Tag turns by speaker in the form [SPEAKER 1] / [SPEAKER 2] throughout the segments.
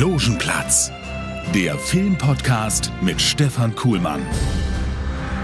[SPEAKER 1] Logenplatz, der Filmpodcast mit Stefan Kuhlmann.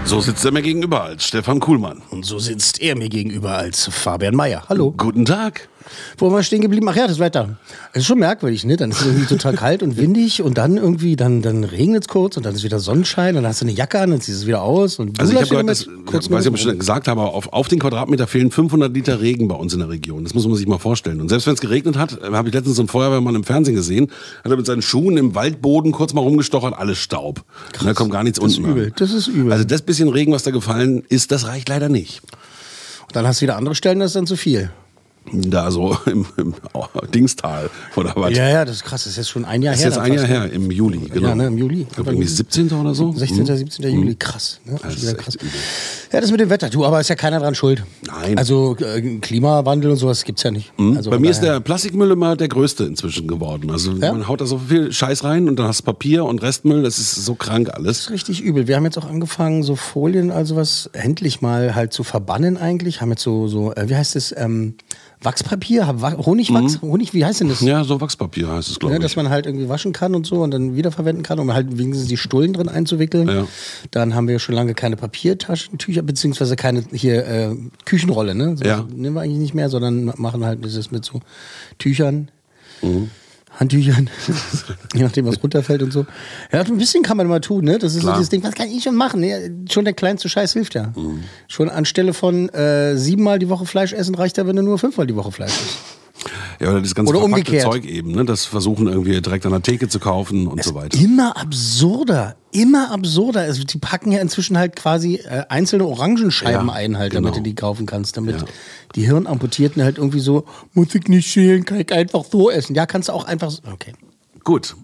[SPEAKER 2] So sitzt er mir gegenüber als Stefan Kuhlmann.
[SPEAKER 3] Und so sitzt er mir gegenüber als Fabian Mayer. Hallo.
[SPEAKER 2] Guten Tag.
[SPEAKER 3] Wo waren wir stehen geblieben? Ach ja, das Wetter. Es ist schon merkwürdig, ne? Dann ist es irgendwie total kalt und windig und dann irgendwie, dann, dann regnet es kurz und dann ist wieder Sonnenschein und dann hast du eine Jacke an, dann ziehst du es wieder aus. Und
[SPEAKER 2] Also ich habe gehört, das,
[SPEAKER 3] kurzen
[SPEAKER 2] weiß ich, ob ich schon gesagt habe, auf, auf den Quadratmeter fehlen 500 Liter Regen bei uns in der Region. Das muss man sich mal vorstellen. Und selbst wenn es geregnet hat, äh, habe ich letztens so einen Feuerwehrmann im Fernsehen gesehen, hat er mit seinen Schuhen im Waldboden kurz mal rumgestochert, alles Staub. Und da kommt gar nichts
[SPEAKER 3] Das ist
[SPEAKER 2] unten
[SPEAKER 3] übel,
[SPEAKER 2] an.
[SPEAKER 3] das ist übel.
[SPEAKER 2] Also das bisschen Regen, was da gefallen ist, das reicht leider nicht.
[SPEAKER 3] Und dann hast du wieder andere Stellen, das ist dann zu viel.
[SPEAKER 2] Da so im, im Dingstal oder was.
[SPEAKER 3] Ja, ja, das ist krass. Das ist jetzt schon ein Jahr
[SPEAKER 2] Das ist
[SPEAKER 3] her.
[SPEAKER 2] jetzt ein Jahr her, im Juli, genau.
[SPEAKER 3] Ja, ne, im Juli.
[SPEAKER 2] Ich glaube irgendwie 17. oder so.
[SPEAKER 3] 16.,
[SPEAKER 2] Mhm.
[SPEAKER 3] 17. Juli, krass. Ne? Krass. Ja, das mit dem Wetter, du, aber ist ja keiner dran schuld.
[SPEAKER 2] Nein.
[SPEAKER 3] Also äh, Klimawandel und sowas gibt's ja nicht. Also
[SPEAKER 2] Bei mir ist der Plastikmüll immer der größte inzwischen geworden. Also
[SPEAKER 3] Ja?
[SPEAKER 2] man haut da so viel Scheiß rein und dann hast du Papier und Restmüll, das ist so krank
[SPEAKER 3] Das
[SPEAKER 2] alles.
[SPEAKER 3] ist richtig übel. Wir haben jetzt auch angefangen, so Folien, also was endlich mal halt zu verbannen eigentlich. Haben jetzt so, so äh, wie heißt es, ähm, Wachspapier, Wa- Honigwachs, Honig, wie heißt denn das?
[SPEAKER 2] Ja, so Wachspapier heißt es, glaube
[SPEAKER 3] Ja,
[SPEAKER 2] ich.
[SPEAKER 3] dass man halt irgendwie waschen kann und so und dann wiederverwenden kann, um halt wenigstens die Stullen drin einzuwickeln.
[SPEAKER 2] Ja.
[SPEAKER 3] Dann haben wir schon lange keine Papiertaschentücher, beziehungsweise keine hier äh, Küchenrolle, ne? So,
[SPEAKER 2] Ja.
[SPEAKER 3] Nehmen wir eigentlich nicht mehr, sondern machen halt dieses mit so Tüchern.
[SPEAKER 2] Mhm.
[SPEAKER 3] Handtüchern, je nachdem, was runterfällt und so. Ja, ein bisschen kann man mal tun, ne? Das ist
[SPEAKER 2] Klar.
[SPEAKER 3] so dieses Ding, was kann ich schon machen? Ja, schon der kleinste Scheiß hilft ja.
[SPEAKER 2] Mhm.
[SPEAKER 3] Schon anstelle von äh, siebenmal die Woche Fleisch essen, reicht ja, wenn du nur fünfmal die Woche Fleisch isst.
[SPEAKER 2] Ja, oder das ganze
[SPEAKER 3] Oder umgekehrt.
[SPEAKER 2] Zeug eben, ne? Das versuchen irgendwie direkt an der Theke zu kaufen und so weiter.
[SPEAKER 3] Immer absurder, immer absurder. Also die packen ja inzwischen halt quasi äh, einzelne Orangenscheiben
[SPEAKER 2] Ja,
[SPEAKER 3] ein, halt, damit
[SPEAKER 2] genau.
[SPEAKER 3] du die kaufen kannst, damit
[SPEAKER 2] Ja.
[SPEAKER 3] die Hirnamputierten halt irgendwie so, muss ich nicht schälen, kann ich einfach so essen. Ja, kannst du auch einfach so. Okay.
[SPEAKER 2] Gut.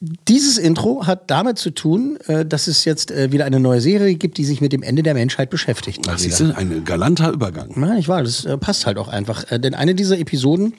[SPEAKER 3] Dieses Intro hat damit zu tun, äh, dass es jetzt äh, wieder eine neue Serie gibt, die sich mit dem Ende der Menschheit beschäftigt.
[SPEAKER 2] siehst du, ein galanter Übergang.
[SPEAKER 3] Ja, ich war, das äh, passt halt auch einfach. Denn eine dieser Episoden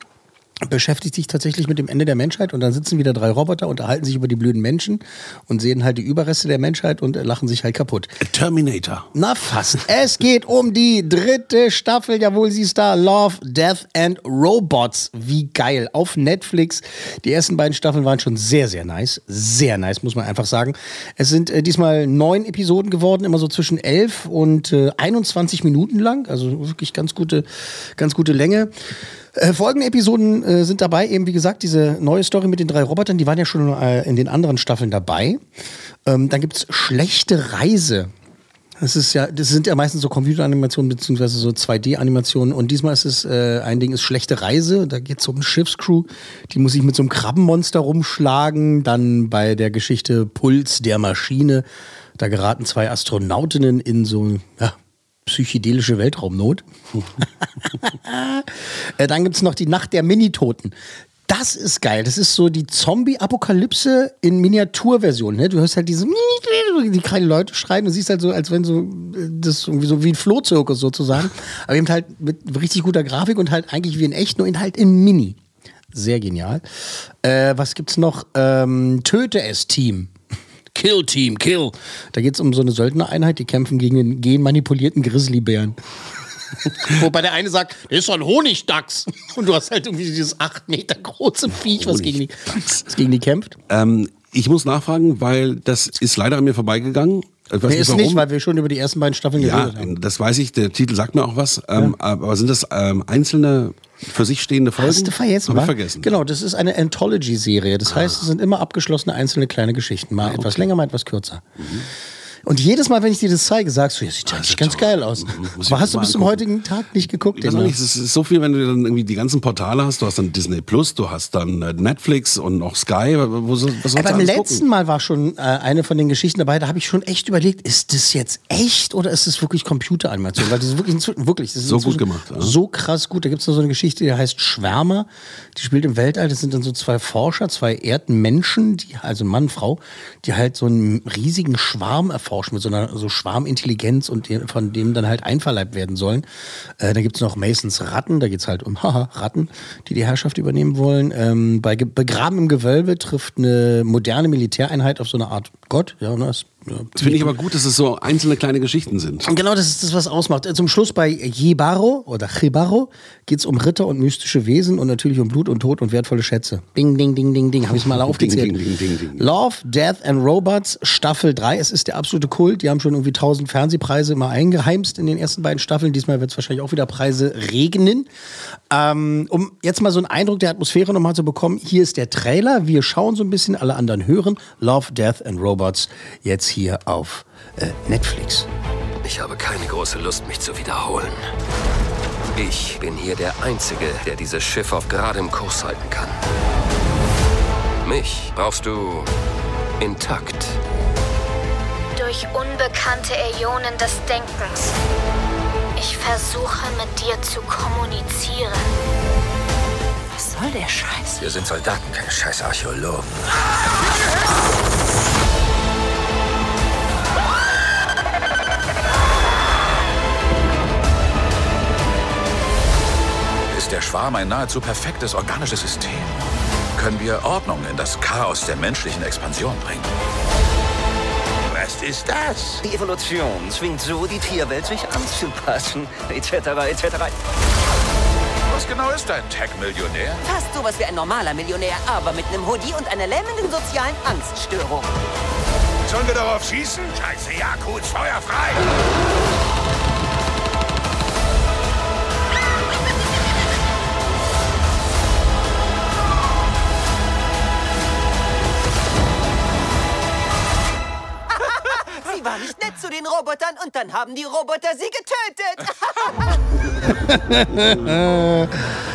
[SPEAKER 3] beschäftigt sich tatsächlich mit dem Ende der Menschheit und dann sitzen wieder drei Roboter, unterhalten sich über die blöden Menschen und sehen halt die Überreste der Menschheit und äh, lachen sich halt kaputt.
[SPEAKER 2] Terminator.
[SPEAKER 3] Na fast. Es geht um die dritte Staffel. Jawohl, sie ist da. Love, Death and Robots. Wie geil. Auf Netflix. Die ersten beiden Staffeln waren schon sehr, sehr nice. Sehr nice, muss man einfach sagen. Es sind äh, diesmal neun Episoden geworden, immer so zwischen elf und äh, 21 Minuten lang. Also wirklich ganz gute, ganz gute Länge. Äh, folgende Episoden äh, sind dabei, eben wie gesagt, diese neue Story mit den drei Robotern, die waren ja schon äh, in den anderen Staffeln dabei. Ähm, dann gibt's schlechte Reise. Das ist ja, das sind ja meistens so Computeranimationen beziehungsweise so 2D-Animationen und diesmal ist es äh, ein Ding ist schlechte Reise. Da geht es um eine Schiffscrew, die muss sich mit so einem Krabbenmonster rumschlagen. Dann bei der Geschichte Puls der Maschine, da geraten zwei Astronautinnen in so ja, psychedelische Weltraumnot. Äh, Dann gibt es noch die Nacht der Minitoten. Das ist geil. Das ist so die Zombie-Apokalypse in Miniaturversion. Ne? Du hörst halt diese, die kleinen Leute schreien. Du siehst halt so, als wenn so, äh, das irgendwie so wie ein Flohzirkus sozusagen. Aber eben halt mit richtig guter Grafik und halt eigentlich wie in echt, nur in halt in Mini. Sehr genial. Äh, was gibt's noch? Ähm, Töte es Team. Kill Team, kill. Da geht's um so eine Söldnereinheit, die kämpfen gegen den genmanipulierten Grizzlybären. Wobei der eine sagt, das ist so ein Honigdachs. Und du hast halt irgendwie dieses acht Meter große Viech, was gegen, die, was gegen die kämpft.
[SPEAKER 2] Ähm, ich muss nachfragen, weil das ist leider an mir vorbeigegangen. Ich weiß
[SPEAKER 3] Nee, ist
[SPEAKER 2] warum.
[SPEAKER 3] nicht, weil wir schon über die ersten beiden Staffeln
[SPEAKER 2] Ja,
[SPEAKER 3] geredet haben.
[SPEAKER 2] das weiß ich. Der Titel sagt mir auch was. Ähm, Aber sind das ähm, einzelne für sich stehende Folgen?
[SPEAKER 3] Hast du vergessen,
[SPEAKER 2] Hab vergessen.
[SPEAKER 3] Genau, das ist eine Anthology-Serie. Das heißt, es sind immer abgeschlossene einzelne kleine Geschichten. Mal etwas länger, mal etwas kürzer. Und jedes Mal, wenn ich dir das zeige, sagst du, ja, sieht eigentlich ganz
[SPEAKER 2] toll.
[SPEAKER 3] geil aus. Aber hast du bis zum heutigen Tag nicht geguckt?
[SPEAKER 2] Ich auch nicht, es ist so viel, wenn du dann irgendwie die ganzen Portale hast. Du hast dann Disney Plus, du hast dann äh, Netflix und noch Sky. Wo, was
[SPEAKER 3] Aber beim letzten
[SPEAKER 2] gucken?
[SPEAKER 3] Mal war schon äh, eine von den Geschichten dabei, da habe ich schon echt überlegt, ist das jetzt echt oder ist das wirklich Computeranimation? Weil das ist wirklich, wirklich das ist
[SPEAKER 2] So gut gemacht, ja.
[SPEAKER 3] So krass gut. Da gibt es noch so eine Geschichte, die heißt Schwärmer. Die spielt im Weltall. Das sind dann so zwei Forscher, zwei Erdmenschen, die, also Mann, Frau, die halt so einen riesigen Schwarm erforschen mit so einer so Schwarmintelligenz und die, von dem dann halt einverleibt werden sollen. Äh, da gibt es noch Masons Ratten, da geht es halt um haha, Ratten, die die Herrschaft übernehmen wollen. Ähm, bei Begraben im Gewölbe trifft eine moderne Militäreinheit auf so eine Art Gott. Ja, ne, ist, ja,
[SPEAKER 2] Das finde ich aber gut, dass es so einzelne kleine Geschichten sind.
[SPEAKER 3] und genau das ist das, was ausmacht. Äh, Zum Schluss bei Jibaro oder Chibaro geht es um Ritter und mystische Wesen und natürlich um Blut und Tod und wertvolle Schätze. Ding, ding, ding, ding, ding. Habe ich mal aufgezählt.
[SPEAKER 2] ding, ding, ding, ding.
[SPEAKER 3] Love, Death and Robots, Staffel 3. Es ist der absolute Kult. Die haben schon irgendwie 1000 Fernsehpreise immer eingeheimst in den ersten beiden Staffeln. Diesmal wird es wahrscheinlich auch wieder Preise regnen. Ähm, um jetzt mal so einen Eindruck der Atmosphäre nochmal zu bekommen, hier ist der Trailer. Wir schauen so ein bisschen, alle anderen hören. Love, Death and Robots jetzt hier auf äh, Netflix.
[SPEAKER 4] Ich habe keine große Lust, mich zu wiederholen. Ich bin hier der Einzige, der dieses Schiff auf geradem Kurs halten kann. Mich brauchst du intakt.
[SPEAKER 5] Durch unbekannte Äonen des Denkens. Ich versuche mit dir zu kommunizieren.
[SPEAKER 6] Was soll der Scheiß?
[SPEAKER 4] Wir sind Soldaten, keine scheiß Archäologen.
[SPEAKER 7] Ist der Schwarm ein nahezu perfektes organisches System? Können wir Ordnung in das Chaos der menschlichen Expansion bringen? Was ist das?
[SPEAKER 8] Die Evolution zwingt so die Tierwelt, sich anzupassen, etc., etc.
[SPEAKER 7] Was genau ist ein Tech-Millionär?
[SPEAKER 6] Fast sowas wie ein normaler Millionär, aber mit einem Hoodie und einer lähmenden sozialen Angststörung.
[SPEAKER 7] Sollen wir darauf schießen? Scheiße, ja, gut, Feuer
[SPEAKER 6] den Robotern und dann haben die Roboter sie getötet.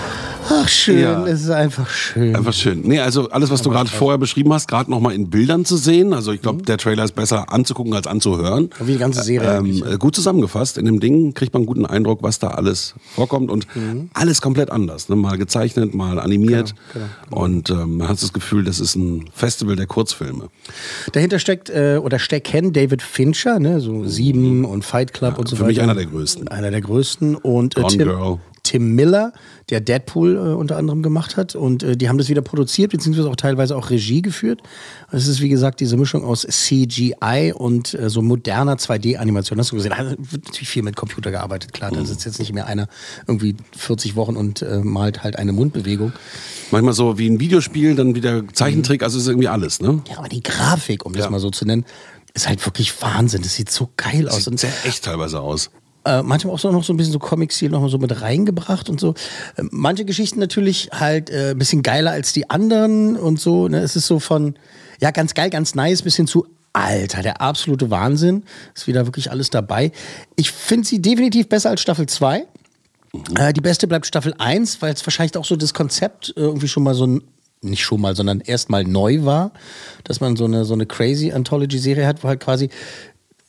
[SPEAKER 3] Ach, schön.
[SPEAKER 2] Ja.
[SPEAKER 3] Es ist einfach schön.
[SPEAKER 2] Einfach schön. Nee, also alles, was du gerade vorher beschrieben hast, gerade nochmal in Bildern zu sehen. Also ich glaube, der Trailer ist besser anzugucken als anzuhören.
[SPEAKER 3] Wie die ganze Serie
[SPEAKER 2] Ähm, äh, gut zusammengefasst. In dem Ding kriegt man einen guten Eindruck, was da alles vorkommt und alles komplett anders. Ne? Mal gezeichnet, mal animiert. Und ähm, man hat das Gefühl, das ist ein Festival der Kurzfilme.
[SPEAKER 3] Dahinter steckt äh, oder stecken David Fincher, ne, so Sieben und Fight Club und so
[SPEAKER 2] für
[SPEAKER 3] weiter.
[SPEAKER 2] mich einer der größten.
[SPEAKER 3] Einer der größten. Und äh,
[SPEAKER 2] Gone
[SPEAKER 3] Tim,
[SPEAKER 2] Girl.
[SPEAKER 3] Tim Miller, der Deadpool äh, unter anderem gemacht hat. Und äh, die haben das wieder produziert, beziehungsweise auch teilweise auch Regie geführt. Es ist, wie gesagt, diese Mischung aus CGI und äh, so moderner 2D-Animation. Hast du gesehen? Da wird natürlich viel mit Computer gearbeitet, klar.
[SPEAKER 2] Mhm.
[SPEAKER 3] Da sitzt jetzt nicht mehr einer irgendwie 40 Wochen und äh, malt halt eine Mundbewegung.
[SPEAKER 2] Manchmal so wie ein Videospiel, dann wieder Zeichentrick, also ist irgendwie alles, ne?
[SPEAKER 3] Ja, aber die Grafik, um das
[SPEAKER 2] Ja.
[SPEAKER 3] mal so zu nennen, ist halt wirklich Wahnsinn. Das sieht so geil aus.
[SPEAKER 2] Sieht sehr echt teilweise aus.
[SPEAKER 3] Äh, manchmal auch so noch so ein bisschen so Comic-Stil noch mal so mit reingebracht und so. Äh, manche Geschichten natürlich halt äh, ein bisschen geiler als die anderen und so. Ne? Es ist so von, ja, ganz geil, ganz nice, bis hin zu Alter, der absolute Wahnsinn. Ist wieder wirklich alles dabei. Ich finde sie definitiv besser als Staffel 2. Äh, die beste bleibt Staffel 1, weil es wahrscheinlich auch so das Konzept äh, irgendwie schon mal so ein, nicht schon mal, sondern erstmal neu war, dass man so eine, so eine crazy Anthology-Serie hat, wo halt quasi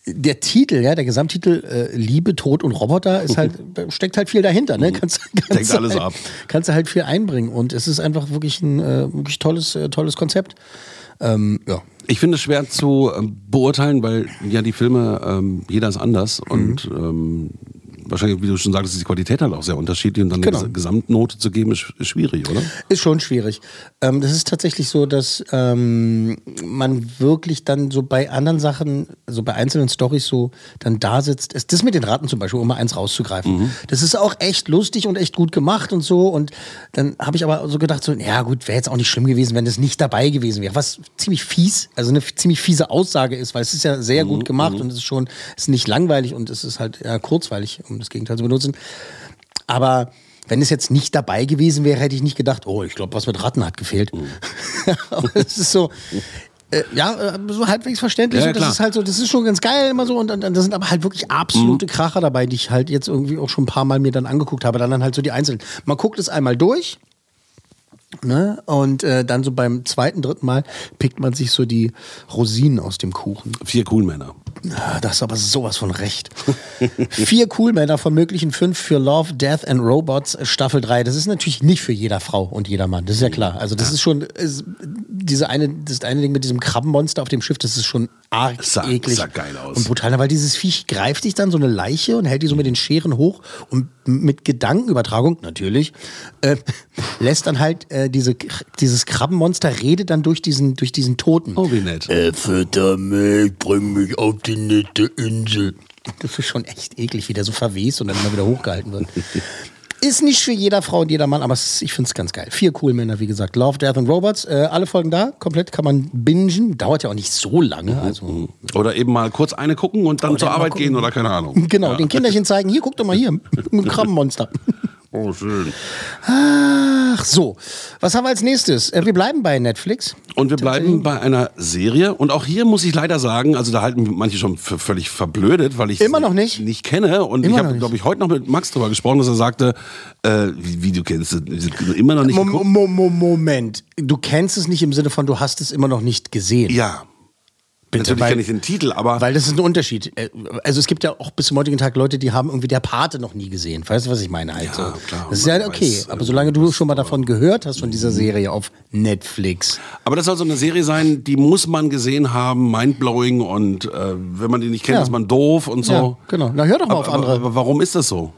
[SPEAKER 3] der Titel, ja, der Gesamttitel äh, Liebe, Tod und Roboter ist halt, da steckt halt viel dahinter, ne? Kannst, kannst du
[SPEAKER 2] alles
[SPEAKER 3] halt,
[SPEAKER 2] ab.
[SPEAKER 3] Kannst du halt viel einbringen und es ist einfach wirklich ein äh, wirklich tolles, äh, tolles Konzept. Ähm, ja.
[SPEAKER 2] Ich finde es schwer zu ähm, beurteilen, weil ja die Filme, ähm, jeder ist anders und ähm, wahrscheinlich, wie du schon sagtest, ist die Qualität halt auch sehr unterschiedlich und dann
[SPEAKER 3] Genau.
[SPEAKER 2] eine Ges- Gesamtnote zu geben, ist, ist schwierig, oder?
[SPEAKER 3] Ist schon schwierig. Ähm, das ist tatsächlich so, dass ähm, man wirklich dann so bei anderen Sachen, so bei einzelnen Stories so dann da sitzt. Das mit den Ratten zum Beispiel, um mal eins rauszugreifen. Das ist auch echt lustig und echt gut gemacht und so. Und dann habe ich aber so gedacht, so, ja gut, wäre jetzt auch nicht schlimm gewesen, wenn das nicht dabei gewesen wäre. Was ziemlich fies, also eine ziemlich fiese Aussage ist, weil es ist ja sehr gut gemacht und es ist schon, es ist nicht langweilig und es ist halt ja, kurzweilig, um das Gegenteil zu benutzen. Aber wenn es jetzt nicht dabei gewesen wäre, hätte ich nicht gedacht, oh, ich glaube, was mit Ratten hat gefehlt. Aber es ist so, Äh, ja, äh, so halbwegs verständlich.
[SPEAKER 2] Ja,
[SPEAKER 3] und das ist halt so, das ist schon ganz geil immer so. Und, und, und da sind aber halt wirklich absolute Kracher dabei, die ich halt jetzt irgendwie auch schon ein paar Mal mir dann angeguckt habe. Dann, dann halt so die einzelnen. Man guckt es einmal durch. Ne? Und äh, dann so beim zweiten, dritten Mal pickt man sich so die Rosinen aus dem Kuchen.
[SPEAKER 2] Vier Coolmänner.
[SPEAKER 3] Ah, Das ist aber sowas von recht. Vier Coolmänner von möglichen fünf für Love, Death and Robots Staffel 3. Das ist natürlich nicht für jeder Frau und jeder Mann. Das ist ja klar. Also das ist schon, ist, diese eine, das eine Ding mit diesem Krabbenmonster auf dem Schiff, das ist schon arg
[SPEAKER 2] Sah-
[SPEAKER 3] eklig.
[SPEAKER 2] sah geil aus.
[SPEAKER 3] Und brutal, weil dieses Viech greift sich dann so eine Leiche und hält die so mit den Scheren hoch und mit Gedankenübertragung, natürlich, äh, lässt dann halt äh, diese, dieses Krabbenmonster redet dann durch diesen, durch diesen Toten.
[SPEAKER 2] Oh, wie nett.
[SPEAKER 3] Äh, fütter mich, bring mich auf die nette Insel. Das ist schon echt eklig, wie der so verwest und dann immer wieder hochgehalten wird. Ist nicht für jeder Frau und jeder Mann, aber ich finde es ganz geil. Vier cool Männer, wie gesagt. Love, Death and Robots. Äh, alle Folgen da, komplett kann man bingen. Dauert ja auch nicht so lange. Also,
[SPEAKER 2] Oder eben mal kurz eine gucken und dann
[SPEAKER 3] Oder
[SPEAKER 2] zur Arbeit
[SPEAKER 3] gucken.
[SPEAKER 2] gehen oder keine Ahnung.
[SPEAKER 3] genau, den Kinderchen zeigen, hier, guck doch mal hier, ein Krabbenmonster.
[SPEAKER 2] Oh, schön.
[SPEAKER 3] Ach so, was haben wir als nächstes? Äh, wir bleiben bei Netflix.
[SPEAKER 2] Und wir bleiben bei einer Serie. Und auch hier muss ich leider sagen, also da halten manche schon für völlig verblödet, weil ich
[SPEAKER 3] Immer
[SPEAKER 2] sie
[SPEAKER 3] noch nicht?
[SPEAKER 2] nicht kenne. Und
[SPEAKER 3] Immer
[SPEAKER 2] ich habe, glaube ich, heute noch mit Max drüber gesprochen, dass er sagte, äh, wie, wie du kennst, es, immer noch nicht.
[SPEAKER 3] Mo Mo Moment, du kennst es nicht im Sinne von, du hast es immer noch nicht gesehen.
[SPEAKER 2] Ja.
[SPEAKER 3] Bitte,
[SPEAKER 2] Natürlich kenne ich den Titel, aber
[SPEAKER 3] Weil das ist ein Unterschied. Äh, Also es gibt ja auch bis zum heutigen Tag Leute, die haben irgendwie der Pate noch nie gesehen. Weißt du, was ich meine? Halt
[SPEAKER 2] Ja,
[SPEAKER 3] so.
[SPEAKER 2] klar.
[SPEAKER 3] Das ist ja okay.
[SPEAKER 2] weiß,
[SPEAKER 3] aber
[SPEAKER 2] äh,
[SPEAKER 3] solange du schon mal davon gehört hast, von dieser Serie auf Netflix.
[SPEAKER 2] Aber das soll so eine Serie sein, die muss man gesehen haben, mindblowing und äh, wenn man die nicht kennt,
[SPEAKER 3] Ja.
[SPEAKER 2] ist man doof und so.
[SPEAKER 3] Ja, genau. Na, hör doch mal
[SPEAKER 2] aber,
[SPEAKER 3] auf andere.
[SPEAKER 2] Aber, aber warum ist das so?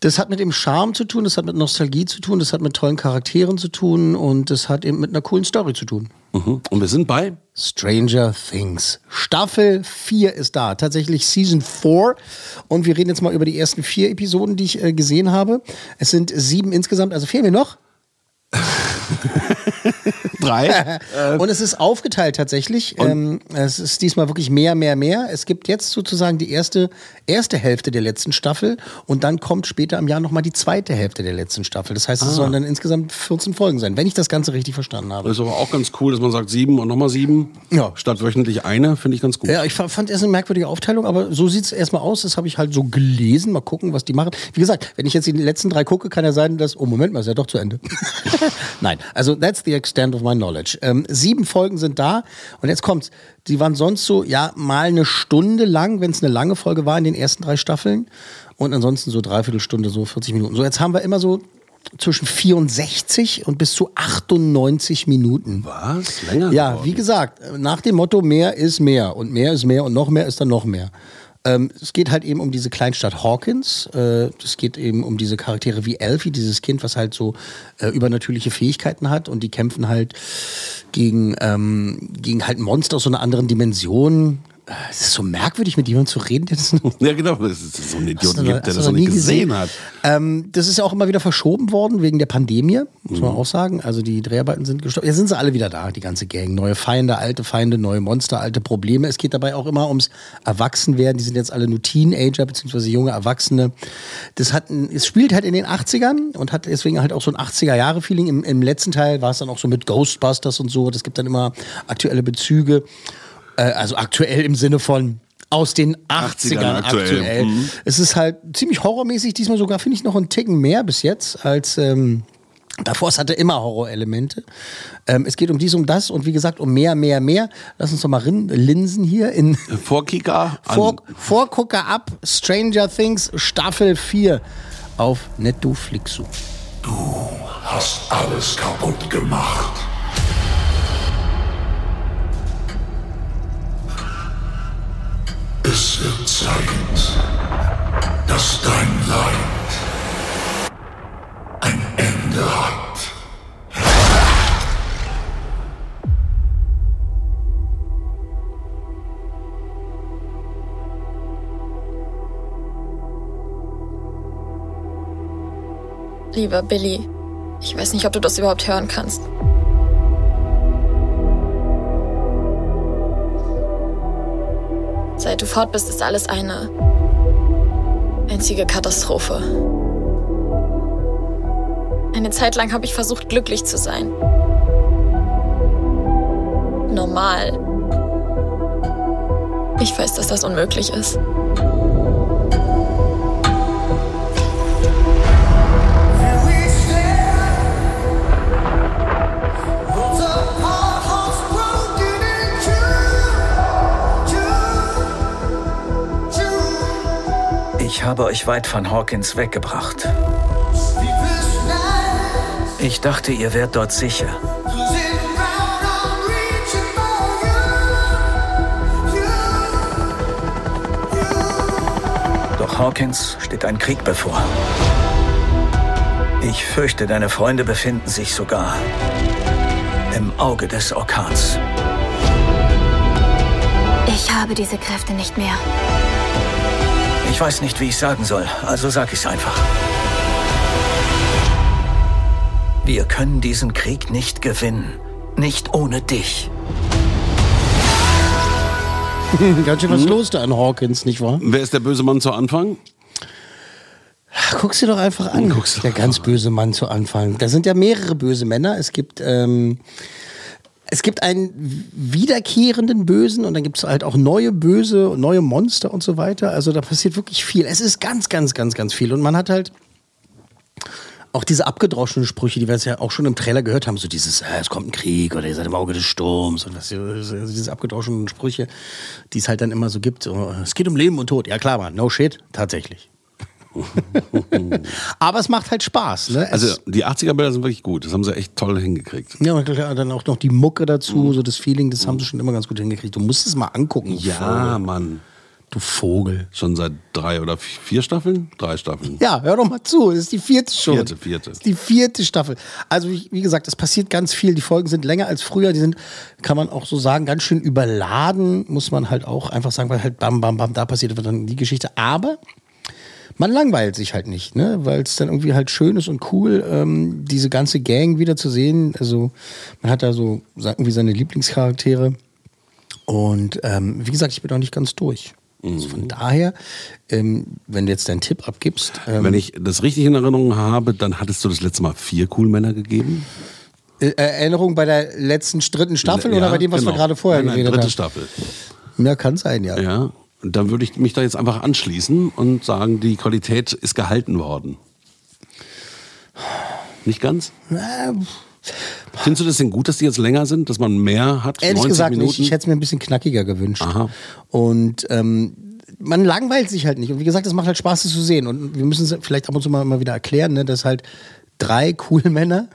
[SPEAKER 3] Das hat mit dem Charme zu tun, das hat mit Nostalgie zu tun, das hat mit tollen Charakteren zu tun und das hat eben mit einer coolen Story zu tun.
[SPEAKER 2] Mhm. Und wir sind bei
[SPEAKER 3] Stranger Things. Staffel 4 ist da. Tatsächlich Season 4. Und wir reden jetzt mal über die ersten vier Episoden, die ich äh, gesehen habe. Es sind sieben insgesamt, also fehlen mir noch.
[SPEAKER 2] drei.
[SPEAKER 3] Und es ist aufgeteilt tatsächlich. Ähm, es ist diesmal wirklich mehr, mehr, mehr. Es gibt jetzt sozusagen die erste, erste Hälfte der letzten Staffel und dann kommt später im Jahr nochmal die zweite Hälfte der letzten Staffel. Das heißt, es sollen dann insgesamt 14 Folgen sein, wenn ich das Ganze richtig verstanden habe.
[SPEAKER 2] Das ist aber auch ganz cool, dass man sagt sieben und nochmal sieben.
[SPEAKER 3] Ja.
[SPEAKER 2] Statt wöchentlich eine, finde ich ganz gut.
[SPEAKER 3] Ja, ich fa- fand erst eine merkwürdige Aufteilung, aber so sieht es erstmal aus. Das habe ich halt so gelesen. Mal gucken, was die machen. Wie gesagt, wenn ich jetzt die letzten drei gucke, kann ja sein, dass. Oh, Moment mal, ist ja doch zu Ende. Nein, also that's the extent of my knowledge. Ähm, sieben Folgen sind da und jetzt kommt's. Die waren sonst so, ja, mal eine Stunde lang, wenn es eine lange Folge war in den ersten drei Staffeln. Und ansonsten so dreiviertel Stunde, so 40 Minuten. So, jetzt haben wir immer so zwischen 64 und bis zu 98 Minuten.
[SPEAKER 2] Was? Länger?
[SPEAKER 3] Ja,
[SPEAKER 2] geworden?
[SPEAKER 3] wie gesagt, nach dem Motto, mehr ist mehr und mehr ist mehr und noch mehr ist dann noch mehr. Ähm, es geht halt eben um diese Kleinstadt Hawkins. Äh, es geht eben um diese Charaktere wie Elfie, dieses Kind, was halt so äh, übernatürliche Fähigkeiten hat und die kämpfen halt gegen, ähm, gegen halt Monster aus so einer anderen Dimension. Es ist so merkwürdig, mit jemandem zu reden, der das noch
[SPEAKER 2] Ja, genau. Das ist so ein Idioten gibt, der das noch nicht gesehen hat.
[SPEAKER 3] Ähm, das ist ja auch immer wieder verschoben worden wegen der Pandemie, muss
[SPEAKER 2] Mhm.
[SPEAKER 3] man auch sagen. Also die Dreharbeiten sind gestoppt. Jetzt sind sie alle wieder da, die ganze Gang. Neue Feinde, alte Feinde, neue Monster, alte Probleme. Es geht dabei auch immer ums Erwachsenwerden. Die sind jetzt alle nur Teenager beziehungsweise junge Erwachsene. Das hat, ein- es spielt halt in den 80ern und hat deswegen halt auch so ein 80er-Jahre-Feeling. Im, Im letzten Teil war es dann auch so mit Ghostbusters und so. Das gibt dann immer aktuelle Bezüge. Äh, also aktuell im Sinne von aus den 80ern,
[SPEAKER 2] 80ern
[SPEAKER 3] aktuell.
[SPEAKER 2] aktuell. Mhm.
[SPEAKER 3] Es ist halt ziemlich horrormäßig, diesmal sogar, finde ich, noch einen Ticken mehr bis jetzt als. Ähm, Davor, es hatte immer Horrorelemente. Ähm, es geht um dies, um das und wie gesagt um mehr, mehr, mehr. Lass uns doch mal rin, linsen hier in
[SPEAKER 2] Vorkicker.
[SPEAKER 3] Vor, Vorgucker ab Stranger Things Staffel 4 auf Netflixu.
[SPEAKER 1] Hast alles kaputt gemacht. Es wird Zeit, dass dein Leid ein Ende hat.
[SPEAKER 9] Lieber Billy, ich weiß nicht, ob du das überhaupt hören kannst. Seit du fort bist, ist alles eine einzige Katastrophe. Eine Zeit lang habe ich versucht, glücklich zu sein. normal. Ich weiß, dass das unmöglich ist.
[SPEAKER 8] Habe euch weit von Hawkins weggebracht. Ich dachte, ihr wärt dort sicher. Doch Hawkins steht ein Krieg bevor. Ich fürchte, deine Freunde befinden sich sogar im Auge des Orkans.
[SPEAKER 5] Ich habe diese Kräfte nicht mehr.
[SPEAKER 8] Ich weiß nicht, wie ich sagen soll, also sag ich's einfach. Wir können diesen Krieg nicht gewinnen. Nicht ohne dich.
[SPEAKER 3] Ganz schön was los da an Hawkins, nicht wahr?
[SPEAKER 2] Wer ist der böse Mann zu Anfang?
[SPEAKER 3] Guck's dir doch einfach an. der ganz böse Mann zu Anfang. Da sind ja mehrere böse Männer. Es gibt, ähm, es gibt einen wiederkehrenden Bösen und dann gibt es halt auch neue Böse, neue Monster und so weiter. Also da passiert wirklich viel. Es ist ganz, ganz, ganz, ganz viel. Und man hat halt auch diese abgedroschenen Sprüche, die wir jetzt ja auch schon im Trailer gehört haben, so dieses, äh, es kommt ein Krieg oder ihr seid im Auge des Sturms und das, also diese abgedroschenen Sprüche, die es halt dann immer so gibt. So, es geht um Leben und Tod. Ja klar, man, no shit, tatsächlich. Aber es macht halt Spaß. Ne?
[SPEAKER 2] Also die 80er-Bilder sind wirklich gut. Das haben sie echt toll hingekriegt.
[SPEAKER 3] ja, und klar, dann auch noch die Mucke dazu, so das Feeling, das haben sie schon immer ganz gut hingekriegt. Du musst es mal angucken.
[SPEAKER 2] Ja,
[SPEAKER 3] Vogel.
[SPEAKER 2] Mann.
[SPEAKER 3] Du Vogel.
[SPEAKER 2] Schon seit drei oder vier Staffeln? Drei Staffeln.
[SPEAKER 3] Ja, hör doch mal zu. Das ist die vierte schon.
[SPEAKER 2] Vierte, vierte.
[SPEAKER 3] Das ist die vierte Staffel. Also, wie, wie gesagt, es passiert ganz viel. Die Folgen sind länger als früher. Die sind, kann man auch so sagen, ganz schön überladen, muss man halt auch einfach sagen, weil halt bam, bam, bam, da passiert dann die Geschichte. Aber man langweilt sich halt nicht, ne? weil es dann irgendwie halt schön ist und cool, ähm, diese ganze Gang wieder zu sehen. Also, man hat da so irgendwie seine Lieblingscharaktere. Und ähm, wie gesagt, ich bin auch nicht ganz durch. Also von daher, ähm, wenn du jetzt deinen Tipp abgibst. Ähm,
[SPEAKER 2] Wenn ich das richtig in Erinnerung habe, dann hattest du das letzte Mal vier Cool-Männer gegeben.
[SPEAKER 3] Äh, Erinnerung bei der letzten dritten Staffel
[SPEAKER 2] Ja,
[SPEAKER 3] oder bei dem, was
[SPEAKER 2] genau.
[SPEAKER 3] wir gerade vorher
[SPEAKER 2] Nein, nein,
[SPEAKER 3] geredet
[SPEAKER 2] dritte
[SPEAKER 3] haben?
[SPEAKER 2] Staffel.
[SPEAKER 3] Ja, kann sein, ja.
[SPEAKER 2] Ja. Und dann würde ich mich da jetzt einfach anschließen und sagen, die Qualität ist gehalten worden. Nicht ganz? Findest du das denn gut, dass die jetzt länger sind, dass man mehr hat?
[SPEAKER 3] Ehrlich
[SPEAKER 2] 90
[SPEAKER 3] gesagt
[SPEAKER 2] Minuten?
[SPEAKER 3] nicht. Ich hätte es mir ein bisschen knackiger gewünscht. Und ähm, man langweilt sich halt nicht. Und wie gesagt, es macht halt Spaß, das zu sehen. Und wir müssen es vielleicht ab und zu mal, mal wieder erklären, ne, dass halt drei coole Männer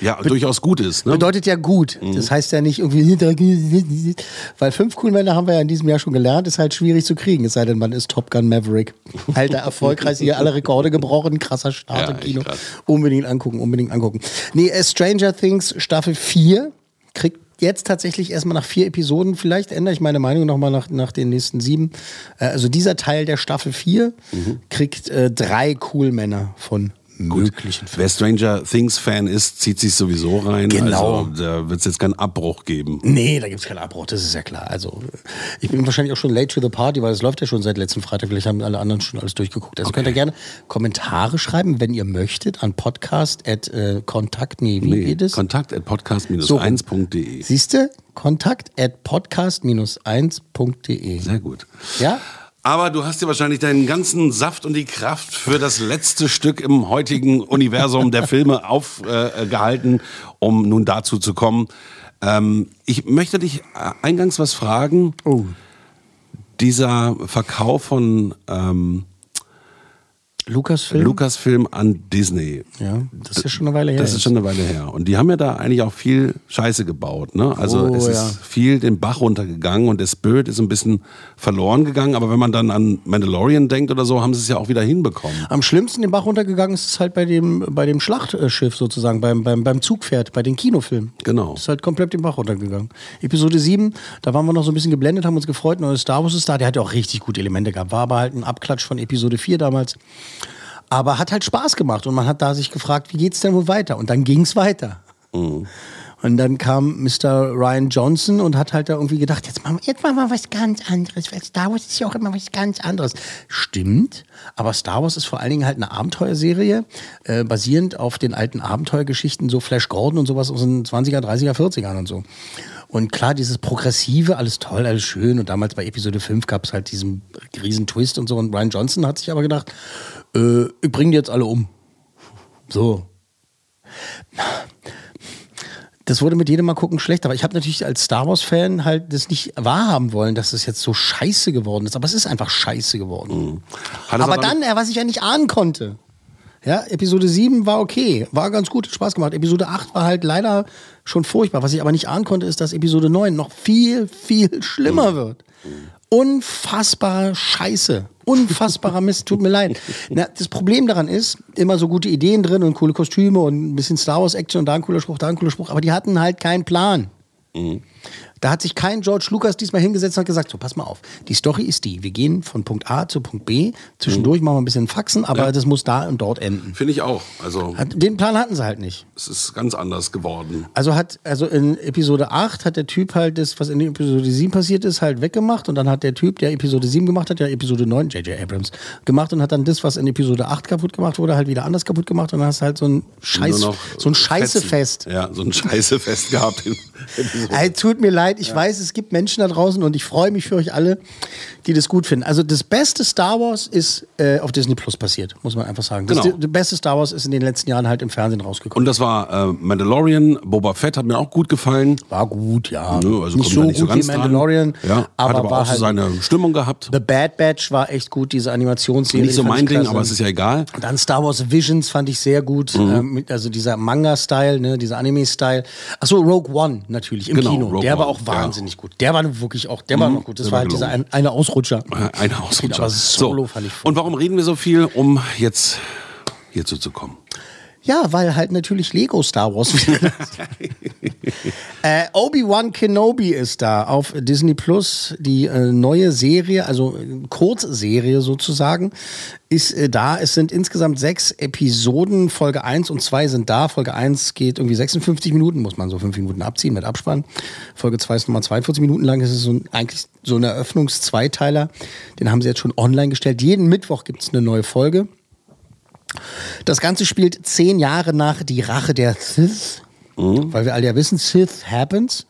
[SPEAKER 2] ja, durchaus gut ist. Ne?
[SPEAKER 3] bedeutet ja gut. Das heißt ja nicht irgendwie, weil fünf coole Männer haben wir ja in diesem Jahr schon gelernt, ist halt schwierig zu kriegen. Es sei denn, man ist Top Gun Maverick. Alter, erfolgreich hier alle Rekorde gebrochen, krasser Start
[SPEAKER 2] Ja,
[SPEAKER 3] im Kino.
[SPEAKER 2] krass.
[SPEAKER 3] Unbedingt angucken, unbedingt angucken. Nee, äh, Stranger Things Staffel 4 kriegt jetzt tatsächlich erstmal nach vier Episoden, vielleicht ändere ich meine Meinung nochmal nach, nach den nächsten sieben. Äh, also dieser Teil der Staffel 4
[SPEAKER 2] Mhm.
[SPEAKER 3] kriegt äh, drei cool Männer von möglichen
[SPEAKER 2] Wer Stranger Things Fan ist, zieht sich sowieso rein.
[SPEAKER 3] Genau.
[SPEAKER 2] Also, da wird es jetzt keinen Abbruch geben.
[SPEAKER 3] Nee, da gibt es keinen Abbruch, das ist ja klar. Also, ich bin wahrscheinlich auch schon late to the party, weil es läuft ja schon seit letzten Freitag. Vielleicht haben alle anderen schon alles durchgeguckt. Also könnt ihr gerne Kommentare schreiben, wenn ihr möchtet, an podcast at äh, kontakt, nee, wie
[SPEAKER 2] Nee,
[SPEAKER 3] geht es?
[SPEAKER 2] Kontakt at
[SPEAKER 3] So.
[SPEAKER 2] podcast-1.de.
[SPEAKER 3] Siehst du? Kontakt at podcast-1.de.
[SPEAKER 2] Sehr gut.
[SPEAKER 3] Ja?
[SPEAKER 2] Aber du hast dir wahrscheinlich deinen ganzen Saft und die Kraft für das letzte Stück im heutigen Universum der Filme aufgehalten, äh, um nun dazu zu kommen. Ähm, ich möchte dich eingangs was fragen.
[SPEAKER 3] Oh.
[SPEAKER 2] Dieser Verkauf von ähm,
[SPEAKER 3] Lucasfilm?
[SPEAKER 2] Lucasfilm an Disney.
[SPEAKER 3] Ja, das ist ja schon eine Weile her.
[SPEAKER 2] Das ist schon eine Weile her. Und die haben ja da eigentlich auch viel Scheiße gebaut. Ne? Also
[SPEAKER 3] Oh,
[SPEAKER 2] es
[SPEAKER 3] ja.
[SPEAKER 2] ist viel den Bach runtergegangen und der Spirit ist ein bisschen verloren gegangen. Aber wenn man dann an Mandalorian denkt oder so, haben sie es ja auch wieder hinbekommen.
[SPEAKER 3] Am schlimmsten den Bach runtergegangen ist es halt bei dem, bei dem Schlachtschiff sozusagen, beim, beim, beim Zugpferd, bei den Kinofilmen.
[SPEAKER 2] Genau.
[SPEAKER 3] Das ist halt komplett den Bach runtergegangen. Episode 7, da waren wir noch so ein bisschen geblendet, haben uns gefreut, neues Star Wars ist da. Der hat ja auch richtig gute Elemente gehabt. War aber halt ein Abklatsch von Episode 4 damals. Aber hat halt Spaß gemacht und man hat da sich gefragt, wie geht's denn wohl weiter? Und dann ging's weiter.
[SPEAKER 2] Mhm.
[SPEAKER 3] Und dann kam Mr. Ryan Johnson und hat halt da irgendwie gedacht, jetzt machen wir, jetzt machen wir was ganz anderes, weil Star Wars ist ja auch immer was ganz anderes. Stimmt, aber Star Wars ist vor allen Dingen halt eine Abenteuerserie, äh, basierend auf den alten Abenteuergeschichten, so Flash Gordon und sowas aus den 20er, 30er, 40ern und so. Und klar, dieses Progressive, alles toll, alles schön. Und damals bei Episode 5 gab es halt diesen riesen Twist und so. Und Ryan Johnson hat sich aber gedacht, äh, ich bringe die jetzt alle um. So. Das wurde mit jedem Mal gucken schlecht, aber ich habe natürlich als Star Wars-Fan halt das nicht wahrhaben wollen, dass es jetzt so scheiße geworden ist. Aber es ist einfach scheiße geworden.
[SPEAKER 2] Es
[SPEAKER 3] Aber
[SPEAKER 2] aber
[SPEAKER 3] dann, äh, was ich ja nicht ahnen konnte. Ja, Episode 7 war okay, war ganz gut, hat Spaß gemacht. Episode 8 war halt leider schon furchtbar. Was ich aber nicht ahnen konnte, ist, dass Episode 9 noch viel, viel schlimmer wird. Unfassbar scheiße. Unfassbarer Mist, tut mir leid. Na, das Problem daran ist, immer so gute Ideen drin und coole Kostüme und ein bisschen Star Wars Action und da ein cooler Spruch, da ein cooler Spruch, aber die hatten halt keinen Plan. Da hat sich kein George Lucas diesmal hingesetzt und hat gesagt, so, pass mal auf, die Story ist die, wir gehen von Punkt A zu Punkt B, zwischendurch machen wir ein bisschen Faxen, aber das muss da und dort enden.
[SPEAKER 2] Finde ich auch. Also
[SPEAKER 3] den Plan hatten sie halt nicht.
[SPEAKER 2] es ist ganz anders geworden.
[SPEAKER 3] Also hat, also in Episode 8 hat der Typ halt das, was in Episode 7 passiert ist, halt weggemacht und dann hat der Typ, der Episode 7 gemacht hat, ja Episode 9, J.J. Abrams, gemacht und hat dann das, was in Episode 8 kaputt gemacht wurde, halt wieder anders kaputt gemacht und dann hast du halt so ein Scheiß, so ein Scheißefest.
[SPEAKER 2] Ja, so ein Scheißefest gehabt. In Episode.
[SPEAKER 3] Ey, tut mir leid, ich weiß, es gibt Menschen da draußen und ich freue mich für euch alle, die das gut finden. Also das beste Star Wars ist äh, auf Disney Plus passiert, muss man einfach sagen. Das,
[SPEAKER 2] Genau.
[SPEAKER 3] das beste Star Wars ist in den letzten Jahren halt im Fernsehen rausgekommen.
[SPEAKER 2] Und das war äh, Mandalorian, Boba Fett hat mir auch gut gefallen.
[SPEAKER 3] War gut, ja.
[SPEAKER 2] Nö, also
[SPEAKER 3] nicht so
[SPEAKER 2] nicht so
[SPEAKER 3] gut wie. Mandalorian,
[SPEAKER 2] Ja,
[SPEAKER 3] aber,
[SPEAKER 2] hat aber
[SPEAKER 3] war
[SPEAKER 2] auch so
[SPEAKER 3] halt
[SPEAKER 2] seine Stimmung gehabt.
[SPEAKER 3] The Bad Batch war echt gut, diese Animationsserie.
[SPEAKER 2] Nicht so mein Ding, aber es ist ja egal.
[SPEAKER 3] Dann Star Wars Visions fand ich sehr gut.
[SPEAKER 2] Mhm.
[SPEAKER 3] Ähm, also dieser Manga-Style, ne, dieser Anime-Style. Achso, Rogue One natürlich im
[SPEAKER 2] Genau,
[SPEAKER 3] Kino.
[SPEAKER 2] Rogue
[SPEAKER 3] der war auch wahnsinnig gut. Der war wirklich auch, der war
[SPEAKER 2] Mhm,
[SPEAKER 3] noch gut. Das
[SPEAKER 2] der
[SPEAKER 3] war
[SPEAKER 2] war
[SPEAKER 3] halt dieser
[SPEAKER 2] gelungen.
[SPEAKER 3] ein, eine Ausrutscher.
[SPEAKER 2] Eine Ausrutscher.
[SPEAKER 3] Aber Solo
[SPEAKER 2] so.
[SPEAKER 3] fand ich
[SPEAKER 2] Und warum reden wir so viel, um jetzt hierzu zu kommen?
[SPEAKER 3] Ja, weil halt natürlich Lego Star Wars äh, Obi-Wan Kenobi ist da auf Disney Plus. Die äh, neue Serie, also äh, Kurzserie sozusagen, ist äh, da. Es sind insgesamt sechs Episoden. Folge 1 und 2 sind da. Folge 1 geht irgendwie 56 Minuten, muss man so fünf Minuten abziehen mit Abspann. Folge 2 ist nochmal 42 Minuten lang. Das ist so ein, eigentlich so ein Eröffnungszweiteiler. Den haben sie jetzt schon online gestellt. Jeden Mittwoch gibt es eine neue Folge. Das Ganze spielt zehn Jahre nach Die Rache der Sith, weil wir alle ja wissen, Sith happens.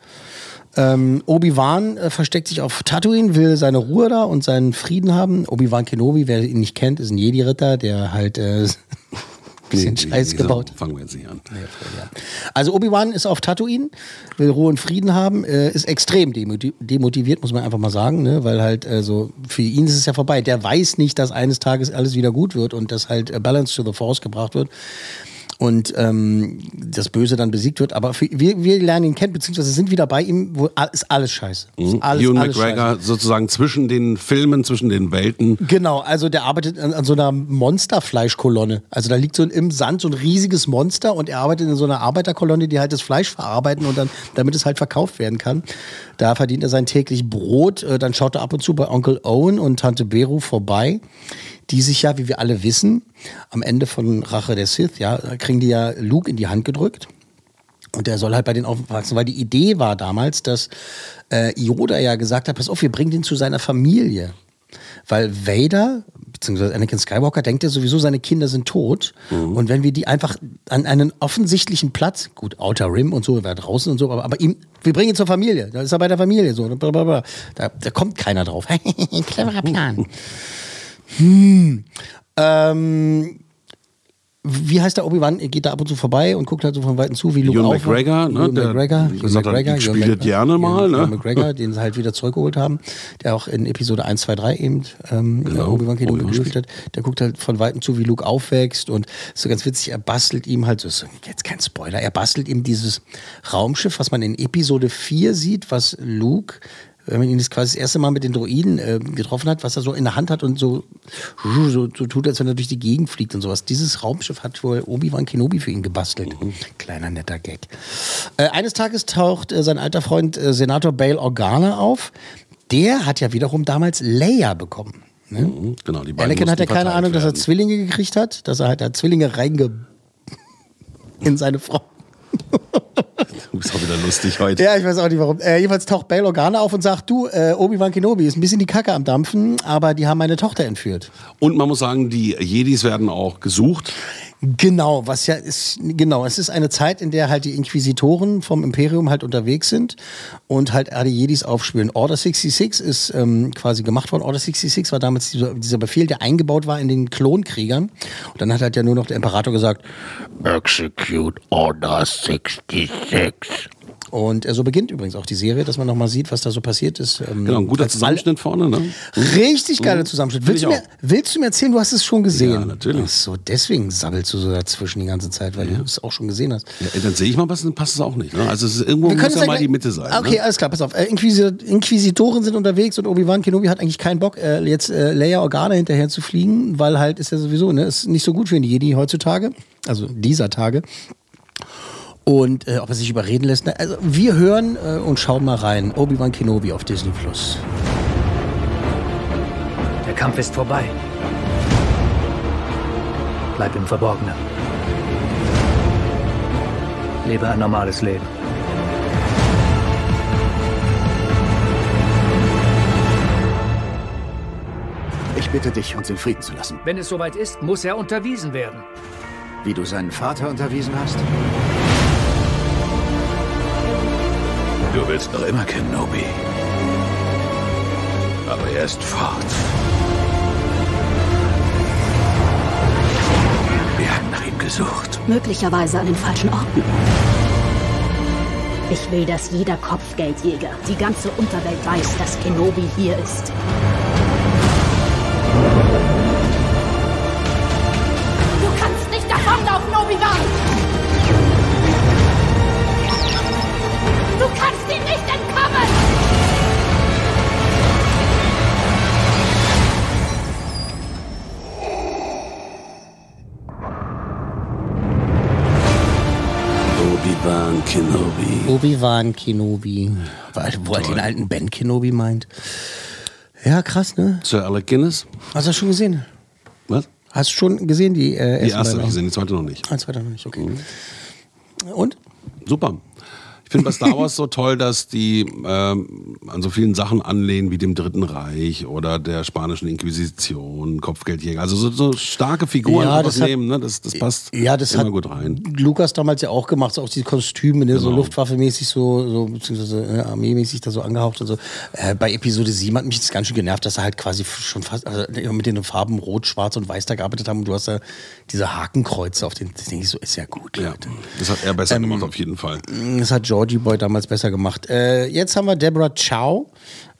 [SPEAKER 3] Ähm, Obi-Wan äh, versteckt sich auf Tatooine, will seine Ruhe da und seinen Frieden haben. Obi-Wan Kenobi, wer ihn nicht kennt, ist ein Jedi-Ritter, der halt äh, bisschen
[SPEAKER 2] Nee,
[SPEAKER 3] Scheiß
[SPEAKER 2] nee,
[SPEAKER 3] gebaut.
[SPEAKER 2] so Fangen wir jetzt nicht an.
[SPEAKER 3] Also Obi-Wan ist auf Tatooine, will Ruhe und Frieden haben, äh, ist extrem demoti- demotiviert, muss man einfach mal sagen, ne? weil halt äh, so für ihn ist es ja vorbei. Der weiß nicht, dass eines Tages alles wieder gut wird und dass halt äh, Balance to the Force gebracht wird und ähm, das Böse dann besiegt wird. Aber für, wir, wir lernen ihn kennen, beziehungsweise sind wieder bei ihm, wo ist alles scheiße. Ist alles,
[SPEAKER 2] Ewan
[SPEAKER 3] alles
[SPEAKER 2] McGregor sozusagen zwischen den Filmen, zwischen den Welten.
[SPEAKER 3] Genau, also der arbeitet an, an so einer Monsterfleischkolonne. Also da liegt so ein, im Sand so ein riesiges Monster und er arbeitet in so einer Arbeiterkolonne, die halt das Fleisch verarbeiten und dann, damit es halt verkauft werden kann. Da verdient er sein täglich Brot. Äh, Dann schaut er ab und zu bei Onkel Owen und Tante Beru vorbei, die sich ja, wie wir alle wissen, am Ende von Rache der Sith, ja, kriegen die ja Luke in die Hand gedrückt. Und der soll halt bei denen aufwachsen, weil die Idee war damals, dass äh, Yoda ja gesagt hat, pass auf, wir bringen den zu seiner Familie. Weil Vader, beziehungsweise Anakin Skywalker, denkt ja sowieso, seine Kinder sind tot. Und wenn wir die einfach an einen offensichtlichen Platz, gut, Outer Rim und so, wäre draußen und so, aber, aber ihm, wir bringen ihn zur Familie. Da ist er bei der Familie. So, blablabla. da, da kommt keiner drauf. Cleverer Plan. Hm. Ähm, wie heißt der Obi-Wan? Er geht da ab und zu vorbei und guckt halt so von Weitem zu, wie Luke
[SPEAKER 2] Ewan. McGregor, ne,
[SPEAKER 3] Ewan
[SPEAKER 2] der
[SPEAKER 3] McGregor, Ewan
[SPEAKER 2] gesagt hat,
[SPEAKER 3] McGregor,
[SPEAKER 2] ich
[SPEAKER 3] Ewan
[SPEAKER 2] spiele gerne mal,
[SPEAKER 3] Ewan
[SPEAKER 2] ne?
[SPEAKER 3] McGregor, den sie halt wieder zurückgeholt haben, der auch in Episode 1, 2, 3 eben ähm,
[SPEAKER 2] Genau,
[SPEAKER 3] Obi-Wan Kenobi gespielt hat. Der guckt halt von Weitem zu, wie Luke aufwächst und ist so ganz witzig, er bastelt ihm halt, so ist jetzt kein Spoiler, er bastelt ihm dieses Raumschiff, was man in Episode 4 sieht, was Luke wenn man ihn das quasi das erste Mal mit den Droiden äh, getroffen hat, was er so in der Hand hat und so, so, so tut, als wenn er durch die Gegend fliegt und sowas. Dieses Raumschiff hat wohl Obi-Wan Kenobi für ihn gebastelt. Kleiner netter Gag. Äh, eines Tages taucht äh, sein alter Freund äh, Senator Bail Organa auf. Der hat ja wiederum damals Leia bekommen. Ne?
[SPEAKER 2] Mhm, Genau, die beiden
[SPEAKER 3] Anakin hat ja keine Ahnung, dass er
[SPEAKER 2] werden.
[SPEAKER 3] Zwillinge gekriegt hat, dass er halt da Zwillinge reinge in seine Frau.
[SPEAKER 2] Du bist auch wieder lustig heute.
[SPEAKER 3] Ja, ich weiß auch nicht warum. Äh, jedenfalls taucht Bail Organa auf und sagt, du, äh, Obi-Wan Kenobi ist ein bisschen die Kacke am Dampfen, aber die haben meine Tochter entführt.
[SPEAKER 2] Und man muss sagen, die Jedis werden auch gesucht.
[SPEAKER 3] Genau, was ja ist, genau, es ist eine Zeit, in der halt die Inquisitoren vom Imperium halt unterwegs sind und halt alle Jedis aufspüren. Order 66 ist ähm, quasi gemacht worden. Order 66 war damals dieser, dieser Befehl, der eingebaut war in den Klonkriegern. Und dann hat halt ja nur noch der Imperator gesagt, Execute Order 66. Und äh, so beginnt übrigens auch die Serie, dass man nochmal sieht, was da so passiert ist. Ähm,
[SPEAKER 2] Genau, ein guter Zusammenschnitt vorne, ne?
[SPEAKER 3] Richtig geiler
[SPEAKER 2] Mhm.
[SPEAKER 3] Zusammenschnitt. Willst du, mir, willst du mir erzählen, du hast es schon gesehen?
[SPEAKER 2] Ja, natürlich.
[SPEAKER 3] Ach so, deswegen sabbelst du so dazwischen die ganze Zeit, weil du es auch schon gesehen hast.
[SPEAKER 2] Ja, dann sehe ich mal was, dann passt es auch nicht. Ne? Also es ist, irgendwo
[SPEAKER 3] Wir
[SPEAKER 2] muss ja mal die Mitte sein.
[SPEAKER 3] Okay,
[SPEAKER 2] ne?
[SPEAKER 3] alles klar, pass auf. Äh, Inquisi Inquisitoren sind unterwegs und Obi-Wan Kenobi hat eigentlich keinen Bock, äh, jetzt äh, Leia Organa hinterher zu fliegen, weil halt ist ja sowieso, ne, ist nicht so gut für die Jedi heutzutage, also dieser Tage. Und äh, ob er sich überreden lässt. Ne? Also wir hören äh, und schauen mal rein. Obi-Wan Kenobi auf Disney Plus.
[SPEAKER 10] Der Kampf ist vorbei. Bleib im Verborgenen. Lebe ein normales Leben.
[SPEAKER 11] Ich bitte dich, uns in Frieden zu lassen.
[SPEAKER 10] Wenn es soweit ist, muss er unterwiesen werden.
[SPEAKER 11] Wie du seinen Vater unterwiesen hast?
[SPEAKER 7] Du willst noch immer Kenobi. Aber er ist fort. Wir haben nach ihm gesucht.
[SPEAKER 12] Möglicherweise an den falschen Orten. Ich will, dass jeder Kopfgeldjäger, die ganze Unterwelt weiß, dass Kenobi hier ist.
[SPEAKER 13] Obi-Wan
[SPEAKER 2] Kenobi.
[SPEAKER 3] Wo er den alten Ben Kenobi meint. Ja, krass, ne?
[SPEAKER 2] Sir Alec Guinness.
[SPEAKER 3] Hast du das schon gesehen?
[SPEAKER 2] Was?
[SPEAKER 3] Hast du schon gesehen, die äh,
[SPEAKER 2] Die erste habe ich gesehen, die zweite noch nicht.
[SPEAKER 3] Ah, zweite noch nicht, okay. Und?
[SPEAKER 2] Super. Ich finde bei Star Wars so toll, dass die ähm, an so vielen Sachen anlehnen wie dem Dritten Reich oder der spanischen Inquisition, Kopfgeldjäger. Also so, so starke Figuren
[SPEAKER 3] Ja, das hat-
[SPEAKER 2] nehmen, ne? das, das passt
[SPEAKER 3] Ja, das
[SPEAKER 2] immer
[SPEAKER 3] hat
[SPEAKER 2] gut rein.
[SPEAKER 3] Lukas damals ja auch gemacht, so auch die Kostüme, ne, so
[SPEAKER 2] Genau.
[SPEAKER 3] Luftwaffe-mäßig, so, so, beziehungsweise äh, armeemäßig da so angehaucht und so. Äh, bei Episode 7 hat mich das ganz schön genervt, dass er halt quasi schon fast also mit den Farben Rot, Schwarz und Weiß da gearbeitet haben und du hast da diese Hakenkreuze auf den, das denke ich so, ist ja gut, Leute.
[SPEAKER 2] Das hat er besser
[SPEAKER 3] Ähm,
[SPEAKER 2] gemacht, auf jeden Fall.
[SPEAKER 3] Das hat Georgie Boy damals besser gemacht. Äh, jetzt haben wir Deborah Chow.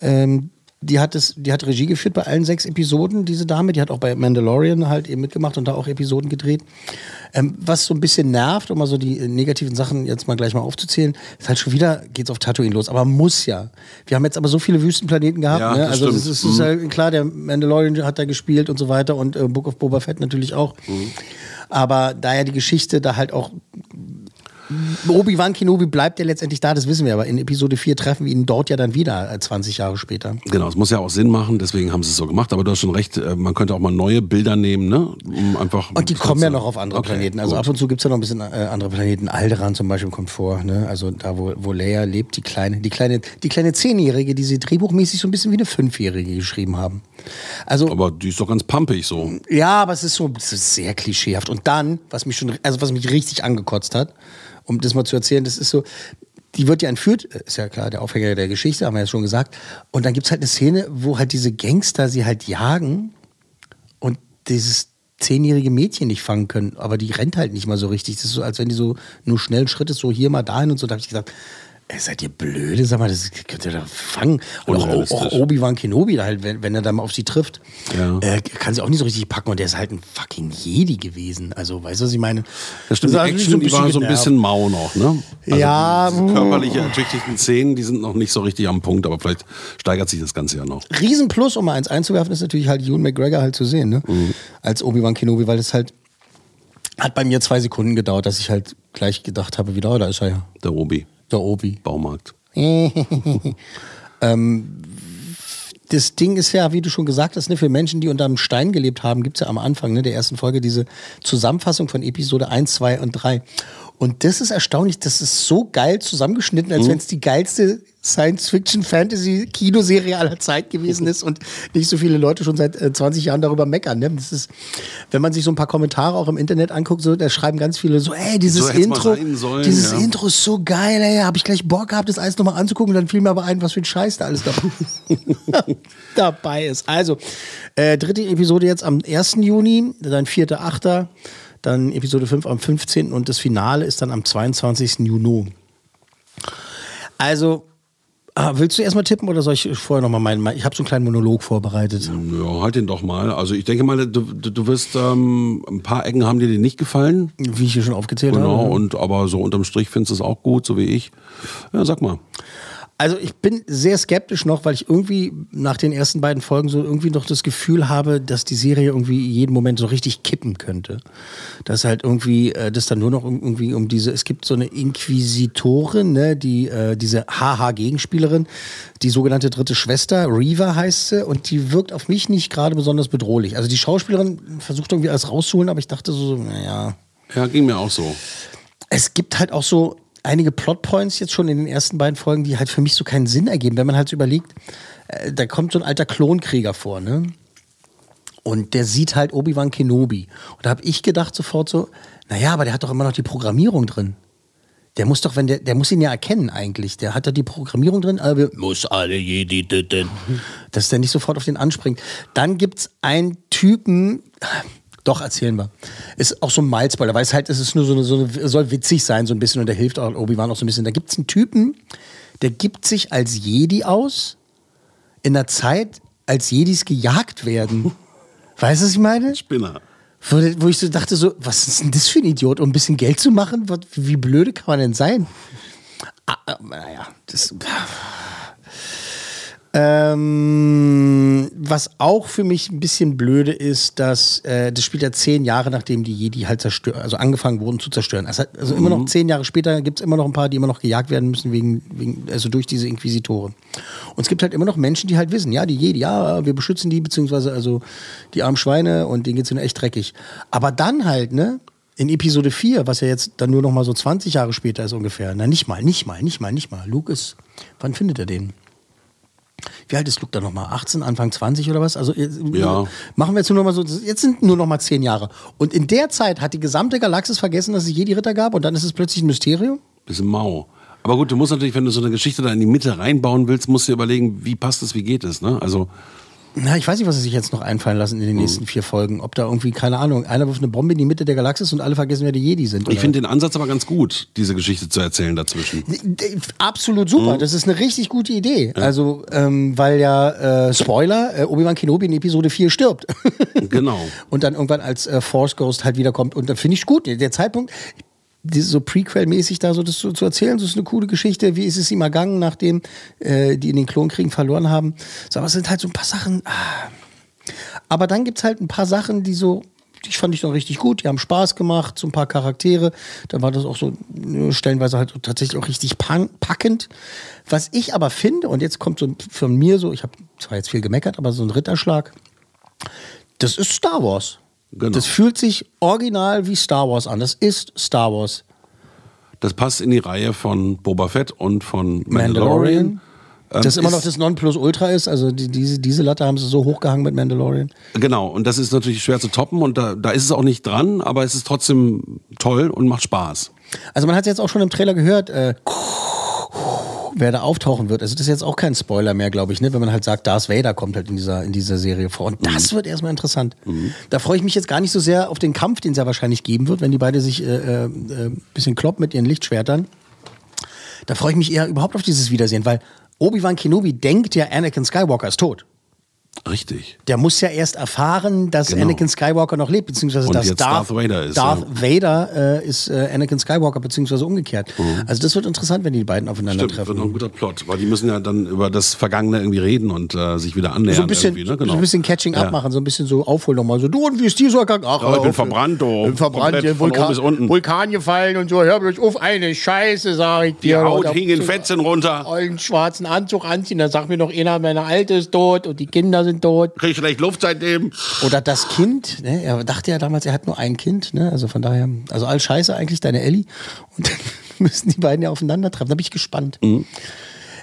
[SPEAKER 3] Ähm, die hat, es, die hat Regie geführt bei allen sechs Episoden, diese Dame. Die hat auch bei Mandalorian halt eben mitgemacht und da auch Episoden gedreht. Ähm, was so ein bisschen nervt, um mal so die äh, negativen Sachen jetzt mal gleich mal aufzuzählen, ist halt schon wieder geht's auf Tatooine los. Aber muss ja. Wir haben jetzt aber so viele Wüstenplaneten gehabt.
[SPEAKER 2] Ja,
[SPEAKER 3] ne?
[SPEAKER 2] das
[SPEAKER 3] Also
[SPEAKER 2] stimmt.
[SPEAKER 3] ist, ist
[SPEAKER 2] Mhm.
[SPEAKER 3] ja klar, der Mandalorian hat da gespielt und so weiter und äh, Book of Boba Fett natürlich auch.
[SPEAKER 2] Mhm.
[SPEAKER 3] Aber da ja die Geschichte da halt auch Obi-Wan Kenobi bleibt ja letztendlich da, das wissen wir, aber in Episode 4 treffen wir ihn dort ja dann wieder, äh, 20 Jahre später.
[SPEAKER 2] Genau, es muss ja auch Sinn machen, deswegen haben sie es so gemacht. Aber du hast schon recht, äh, man könnte auch mal neue Bilder nehmen, ne? Um einfach
[SPEAKER 3] Und die kommen ja noch auf andere
[SPEAKER 2] Okay,
[SPEAKER 3] Planeten. Also
[SPEAKER 2] gut.
[SPEAKER 3] ab und zu gibt es ja noch ein bisschen äh, andere Planeten. Alderan zum Beispiel kommt vor, ne? Also da, wo, wo Leia lebt, die kleine, die kleine, die kleine Zehnjährige, die sie drehbuchmäßig so ein bisschen wie eine Fünfjährige geschrieben haben. Also,
[SPEAKER 2] Aber die ist doch ganz pumpig so.
[SPEAKER 3] Ja, aber es ist so es ist sehr klischeehaft. Und dann, was mich schon, also was mich richtig angekotzt hat, um das mal zu erzählen, das ist so, die wird ja entführt, ist ja klar, der Aufhänger der Geschichte, haben wir ja schon gesagt. Und dann gibt es halt eine Szene, wo halt diese Gangster sie halt jagen und dieses zehnjährige Mädchen nicht fangen können, aber die rennt halt nicht mal so richtig. Das ist so, als wenn die so nur schnell Schritte so hier mal dahin und so. Da habe ich gesagt, ey, seid ihr blöde? Sag mal, das könnt ihr doch fangen. Und auch, auch Obi-Wan Kenobi, da halt, wenn, wenn er dann mal auf sie trifft,
[SPEAKER 2] Ja.
[SPEAKER 3] äh, kann sie auch nicht so richtig packen. Und der ist halt ein fucking Jedi gewesen. Also, weißt du, was ich meine?
[SPEAKER 2] Das stimmt, die
[SPEAKER 3] hat mich
[SPEAKER 2] Action, die war so ein bisschen mau noch, ne? Also
[SPEAKER 3] Ja,
[SPEAKER 2] körperliche ertüchtigten Szenen, die sind noch nicht so richtig am Punkt, aber vielleicht steigert sich das Ganze ja noch.
[SPEAKER 3] Riesenplus, um mal eins einzuwerfen, ist natürlich halt Ewan McGregor halt zu sehen, ne?
[SPEAKER 2] Mhm.
[SPEAKER 3] Als Obi-Wan Kenobi, weil das halt hat bei mir zwei Sekunden gedauert, dass ich halt gleich gedacht habe, wieder, oh, da ist er ja.
[SPEAKER 2] Der Obi.
[SPEAKER 3] Der Obi.
[SPEAKER 2] Baumarkt.
[SPEAKER 3] ähm, das Ding ist ja, wie du schon gesagt hast, ne, für Menschen, die unter einem Stein gelebt haben, gibt es ja am Anfang ne, der ersten Folge diese Zusammenfassung von Episode 1, 2 und 3. Und das ist erstaunlich, das ist so geil zusammengeschnitten, als
[SPEAKER 2] Mhm.
[SPEAKER 3] wenn es die geilste Science-Fiction-Fantasy-Kinoserie aller Zeit gewesen ist und nicht so viele Leute schon seit äh, 20 Jahren darüber meckern. Ne? Das ist, wenn man sich so ein paar Kommentare auch im Internet anguckt, so, da schreiben ganz viele so, ey, dieses
[SPEAKER 2] So
[SPEAKER 3] Intro,
[SPEAKER 2] sollen,
[SPEAKER 3] dieses
[SPEAKER 2] ja.
[SPEAKER 3] Intro ist so geil, ey, habe ich gleich Bock gehabt, das alles nochmal anzugucken. Dann fiel mir aber ein, was für ein Scheiß da alles dabei, dabei ist. Also, äh, dritte Episode jetzt am 1. Juni, dann 4.8., dann Episode 5 am 15. und das Finale ist dann am 22. Juni. Also, ah, willst du erstmal tippen oder soll ich vorher nochmal meinen? Ich habe so einen kleinen Monolog vorbereitet.
[SPEAKER 2] Ja, halt den doch mal. Also ich denke mal, du, du, wirst ähm, ein paar Ecken haben dir die nicht gefallen.
[SPEAKER 3] Wie ich hier schon aufgezählt
[SPEAKER 2] Genau,
[SPEAKER 3] habe.
[SPEAKER 2] und aber so unterm Strich findest du es auch gut, so wie ich. Ja, sag mal.
[SPEAKER 3] Also ich bin sehr skeptisch noch, weil ich irgendwie nach den ersten beiden Folgen so irgendwie noch das Gefühl habe, dass die Serie irgendwie jeden Moment so richtig kippen könnte. Dass halt irgendwie äh, das dann nur noch irgendwie um diese, es gibt so eine Inquisitorin, ne, die äh, diese HH-Gegenspielerin, die sogenannte dritte Schwester, Reva heißt sie, und die wirkt auf mich nicht gerade besonders bedrohlich. Also die Schauspielerin versucht irgendwie alles rauszuholen, aber ich dachte so, naja,
[SPEAKER 2] Ja, ging mir auch so.
[SPEAKER 3] es gibt halt auch so einige Plotpoints jetzt schon in den ersten beiden Folgen, die halt für mich so keinen Sinn ergeben. Wenn man halt so überlegt, äh, da kommt so ein alter Klonkrieger vor, ne? Und der sieht halt Obi-Wan Kenobi. Und da habe ich gedacht sofort so, naja, aber der hat doch immer noch die Programmierung drin. Der muss doch, wenn der, der muss ihn ja erkennen eigentlich. Der hat da die Programmierung drin, aber muss alle Jedi töten. Dass der nicht sofort auf den anspringt. Dann gibt's einen Typen, doch, erzählen wir. Ist auch so ein weil es halt, es ist nur so eine, so eine, soll witzig sein, so ein bisschen, und der hilft auch Obi-Wan auch so ein bisschen. Da gibt's einen Typen, der gibt sich als Jedi aus, in der Zeit, als Jedis gejagt werden. Weißt du, was ich meine?
[SPEAKER 2] Spinner.
[SPEAKER 3] Wo, wo ich so dachte, so, was ist denn das für ein Idiot? Um ein bisschen Geld zu machen? Wie blöde kann man denn sein? Ah, äh, naja, das. Ähm, was auch für mich ein bisschen blöde ist, dass äh, das spielt ja zehn Jahre, nachdem die Jedi halt zerstört, also angefangen wurden zu zerstören. Also, also immer noch
[SPEAKER 2] Mhm.
[SPEAKER 3] zehn Jahre später gibt es immer noch ein paar, die immer noch gejagt werden müssen, wegen, wegen, also durch diese Inquisitoren. Und es gibt halt immer noch Menschen, die halt wissen, ja, die Jedi, ja, wir beschützen die, beziehungsweise also die armen Schweine und denen geht's ihnen echt dreckig. Aber dann halt, ne? In Episode 4, was ja jetzt dann nur noch mal so 20 Jahre später ist ungefähr. Na, nicht mal, nicht mal, nicht mal, nicht mal. Luke ist, wann findet er den? Wie alt ist Luke da nochmal? 18, Anfang 20 oder was? Also jetzt,
[SPEAKER 2] Ja.
[SPEAKER 3] machen wir jetzt nur noch mal so, jetzt sind nur noch mal 10 Jahre. Und in der Zeit hat die gesamte Galaxis vergessen, dass es Jedi-Ritter gab und dann ist es plötzlich ein Mysterium?
[SPEAKER 2] Bisschen mau. Aber gut, du musst natürlich, wenn du so eine Geschichte da in die Mitte reinbauen willst, musst du dir überlegen, wie passt es, wie geht es, ne? Also,
[SPEAKER 3] Na, ich weiß nicht, was sie sich jetzt noch einfallen lassen in den
[SPEAKER 2] Hm.
[SPEAKER 3] nächsten vier Folgen. Ob da irgendwie, keine Ahnung, einer wirft eine Bombe in die Mitte der Galaxis und alle vergessen, wer die Jedi sind.
[SPEAKER 2] ich finde den Ansatz aber ganz gut, diese Geschichte zu erzählen dazwischen.
[SPEAKER 3] Absolut super.
[SPEAKER 2] Mhm.
[SPEAKER 3] Das ist eine richtig gute Idee. Also, ähm, weil ja, äh, Spoiler, äh, Obi-Wan Kenobi in Episode 4 stirbt.
[SPEAKER 2] Genau.
[SPEAKER 3] und dann irgendwann als äh, Force Ghost halt wiederkommt. Und dann finde ich gut. Der Zeitpunkt, so Prequel-mäßig da so das zu, zu erzählen, das ist eine coole Geschichte. Wie ist es ihm ergangen, nachdem äh, die in den Klonkriegen verloren haben? So, aber es sind halt so ein paar Sachen. Ah. Aber dann gibt es halt ein paar Sachen, die so. Die fand ich noch richtig gut, die haben Spaß gemacht, so ein paar Charaktere. Dann war das auch so äh, stellenweise halt tatsächlich auch richtig packend. Was ich aber finde, und jetzt kommt so von mir so, ich habe zwar jetzt viel gemeckert, aber so ein Ritterschlag, das ist Star Wars.
[SPEAKER 2] Genau.
[SPEAKER 3] Das fühlt sich original wie Star Wars an. Das ist Star Wars.
[SPEAKER 2] Das passt in die Reihe von Boba Fett und von
[SPEAKER 3] Mandalorian.
[SPEAKER 2] Mandalorian. Ähm,
[SPEAKER 3] das immer noch das Nonplusultra ist. Also die, diese, diese Latte haben sie so hochgehangen mit Mandalorian.
[SPEAKER 2] Genau, und das ist natürlich schwer zu toppen und da, da ist es auch nicht dran, aber es ist trotzdem toll und macht Spaß.
[SPEAKER 3] Also man hat jetzt auch schon im Trailer gehört, äh, wer da auftauchen wird. Also das ist jetzt auch kein Spoiler mehr, glaube ich, ne? wenn man halt sagt, Darth Vader kommt halt in dieser, in dieser Serie vor. Und das wird erstmal interessant. Da freue ich mich jetzt gar nicht so sehr auf den Kampf, den es ja wahrscheinlich geben wird, wenn die beide sich äh, äh, ein bisschen kloppen mit ihren Lichtschwertern. Da freue ich mich eher überhaupt auf dieses Wiedersehen, weil Obi-Wan Kenobi denkt ja, Anakin Skywalker ist tot.
[SPEAKER 2] Richtig.
[SPEAKER 3] Der muss ja erst erfahren, dass
[SPEAKER 2] Genau.
[SPEAKER 3] Anakin Skywalker noch lebt, beziehungsweise
[SPEAKER 2] Und
[SPEAKER 3] dass Darth,
[SPEAKER 2] Darth Vader ist,
[SPEAKER 3] Darth
[SPEAKER 2] ja.
[SPEAKER 3] Vader äh, ist äh, Anakin Skywalker, beziehungsweise umgekehrt.
[SPEAKER 2] Mhm.
[SPEAKER 3] Also das wird interessant, wenn die beiden aufeinander
[SPEAKER 2] Stimmt, wird noch ein guter Plot, weil die müssen ja dann über das Vergangene irgendwie reden und äh, sich wieder annähern.
[SPEAKER 3] So ein bisschen,
[SPEAKER 2] ne? genau.
[SPEAKER 3] so ein bisschen Catching
[SPEAKER 2] Ja.
[SPEAKER 3] Up machen, so ein bisschen so aufholen nochmal. So, du und wie ist dir so ergangen? Ach,
[SPEAKER 2] Ja, ich bin verbrannt, du.
[SPEAKER 3] Bin verbrannt, Vulkan,
[SPEAKER 2] oben bis unten.
[SPEAKER 3] Vulkan gefallen und so. Hör bloß auf, eine Scheiße, sag ich
[SPEAKER 2] Die
[SPEAKER 3] dir.
[SPEAKER 2] Haut
[SPEAKER 3] Und
[SPEAKER 2] hing in Fetzen runter.
[SPEAKER 3] Einen schwarzen Anzug anziehen, dann sagt mir noch einer, meine Alte ist tot und die Kinder sind tot.
[SPEAKER 2] Krieg schlecht Luft seitdem.
[SPEAKER 3] Oder das Kind, ne? er dachte ja damals, er hat nur ein Kind, ne? also von daher, also all Scheiße eigentlich, deine Ellie. Und dann müssen die beiden ja aufeinandertreffen, da bin ich gespannt.
[SPEAKER 2] Mhm.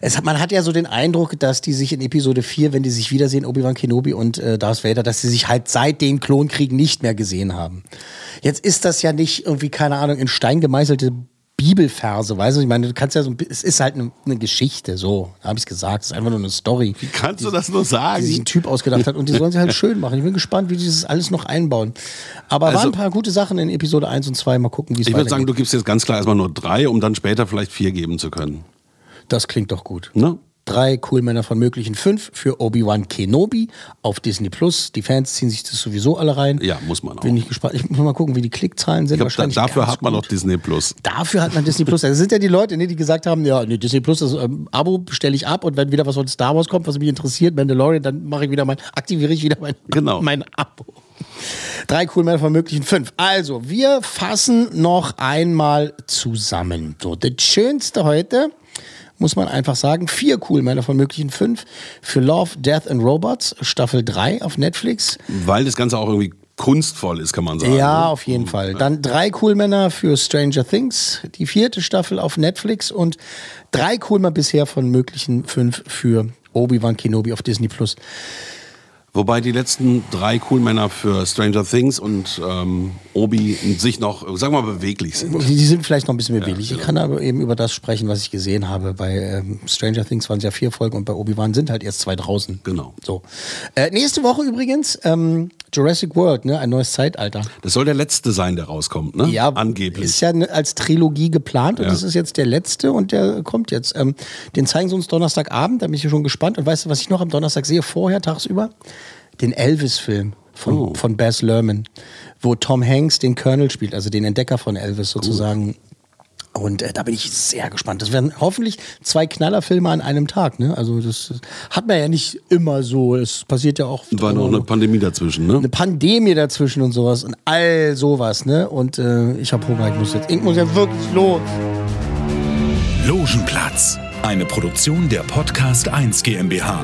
[SPEAKER 3] Es hat, man hat ja so den Eindruck, dass die sich in Episode 4, wenn die sich wiedersehen, Obi-Wan Kenobi und äh, Darth Vader, dass sie sich halt seit den Klonkriegen nicht mehr gesehen haben. Jetzt ist das ja nicht irgendwie, keine Ahnung, in Stein gemeißelte Bibelverse, weißt du? Ich meine, du kannst ja so, es ist halt eine, eine Geschichte, so habe ich gesagt. Es ist einfach nur eine Story. Wie
[SPEAKER 2] kannst du das nur sagen?
[SPEAKER 3] Die sich ein Typ ausgedacht hat und die sollen sie halt schön machen. Ich bin gespannt, wie die das alles noch einbauen. Aber waren
[SPEAKER 2] Also-
[SPEAKER 3] ein paar gute Sachen in Episode 1 und 2. Mal gucken, wie es
[SPEAKER 2] Ich würde sagen, du gibst jetzt ganz klar erstmal nur drei, um dann später vielleicht vier geben zu können.
[SPEAKER 3] Das klingt doch gut.
[SPEAKER 2] Ne?
[SPEAKER 3] Drei Cool Männer von möglichen fünf für Obi-Wan Kenobi auf Disney Plus. Die Fans ziehen sich das sowieso alle rein.
[SPEAKER 2] Ja, muss man auch.
[SPEAKER 3] Bin ich gespannt. Ich muss mal gucken, wie die Klickzahlen sind.
[SPEAKER 2] Ich glaub, da, dafür hat man
[SPEAKER 3] gut.
[SPEAKER 2] noch Disney Plus.
[SPEAKER 3] Dafür hat man Disney Plus. Das sind ja die Leute, ne, die gesagt haben, ja, nee, Disney Plus, das ähm, Abo bestelle ich ab und wenn wieder was von Star Wars kommt, was mich interessiert, Mandalorian, dann mache ich wieder mein, aktiviere ich wieder mein,
[SPEAKER 2] Genau.
[SPEAKER 3] mein Abo. Drei cool Männer von möglichen fünf. Also, wir fassen noch einmal zusammen. So, das Schönste heute, muss man einfach sagen, vier cool Männer von möglichen fünf für Love, Death and Robots, Staffel 3 auf Netflix.
[SPEAKER 2] Weil das Ganze auch irgendwie kunstvoll ist, kann man sagen.
[SPEAKER 3] Ja,
[SPEAKER 2] ne?
[SPEAKER 3] auf jeden Fall. Dann drei Coolmänner für Stranger Things, die vierte Staffel auf Netflix und drei Coolmänner bisher von möglichen fünf für Obi-Wan Kenobi auf Disney Plus.
[SPEAKER 2] Wobei die letzten drei Coolmänner für Stranger Things und ähm, Obi sich noch, sagen wir mal, beweglich sind.
[SPEAKER 3] Die sind vielleicht noch ein bisschen beweglich. Ich kann aber eben über das sprechen, was ich gesehen habe. Bei ähm, Stranger Things waren es ja vier Folgen und bei Obi-Wan sind halt erst zwei draußen.
[SPEAKER 2] Genau.
[SPEAKER 3] So. Äh, nächste Woche übrigens ähm, Jurassic World, ne? ein neues Zeitalter.
[SPEAKER 2] Das soll der letzte sein, der rauskommt, ne?
[SPEAKER 3] Ja,
[SPEAKER 2] angeblich.
[SPEAKER 3] Ist ja ne- als Trilogie geplant und
[SPEAKER 2] Ja.
[SPEAKER 3] das ist jetzt der letzte und der kommt jetzt. Ähm, den zeigen sie uns Donnerstagabend, da bin ich schon gespannt. Und weißt du, was ich noch am Donnerstag sehe, vorher, tagsüber? Den Elvis-Film von,
[SPEAKER 2] Oh.
[SPEAKER 3] von Baz Luhrmann, wo Tom Hanks den Colonel spielt, also den Entdecker von Elvis sozusagen. Und äh, da bin ich sehr gespannt. Das werden hoffentlich zwei Knallerfilme an einem Tag. Ne? Also das hat man ja nicht immer so. Es passiert ja auch
[SPEAKER 2] War noch eine Pandemie dazwischen, ne?
[SPEAKER 3] eine Pandemie dazwischen und sowas und all sowas, ne? Und äh, ich habe Hunger, ich muss jetzt, ich muss jetzt wirklich los.
[SPEAKER 14] Logenplatz, eine Produktion der Podcast 1 GmbH.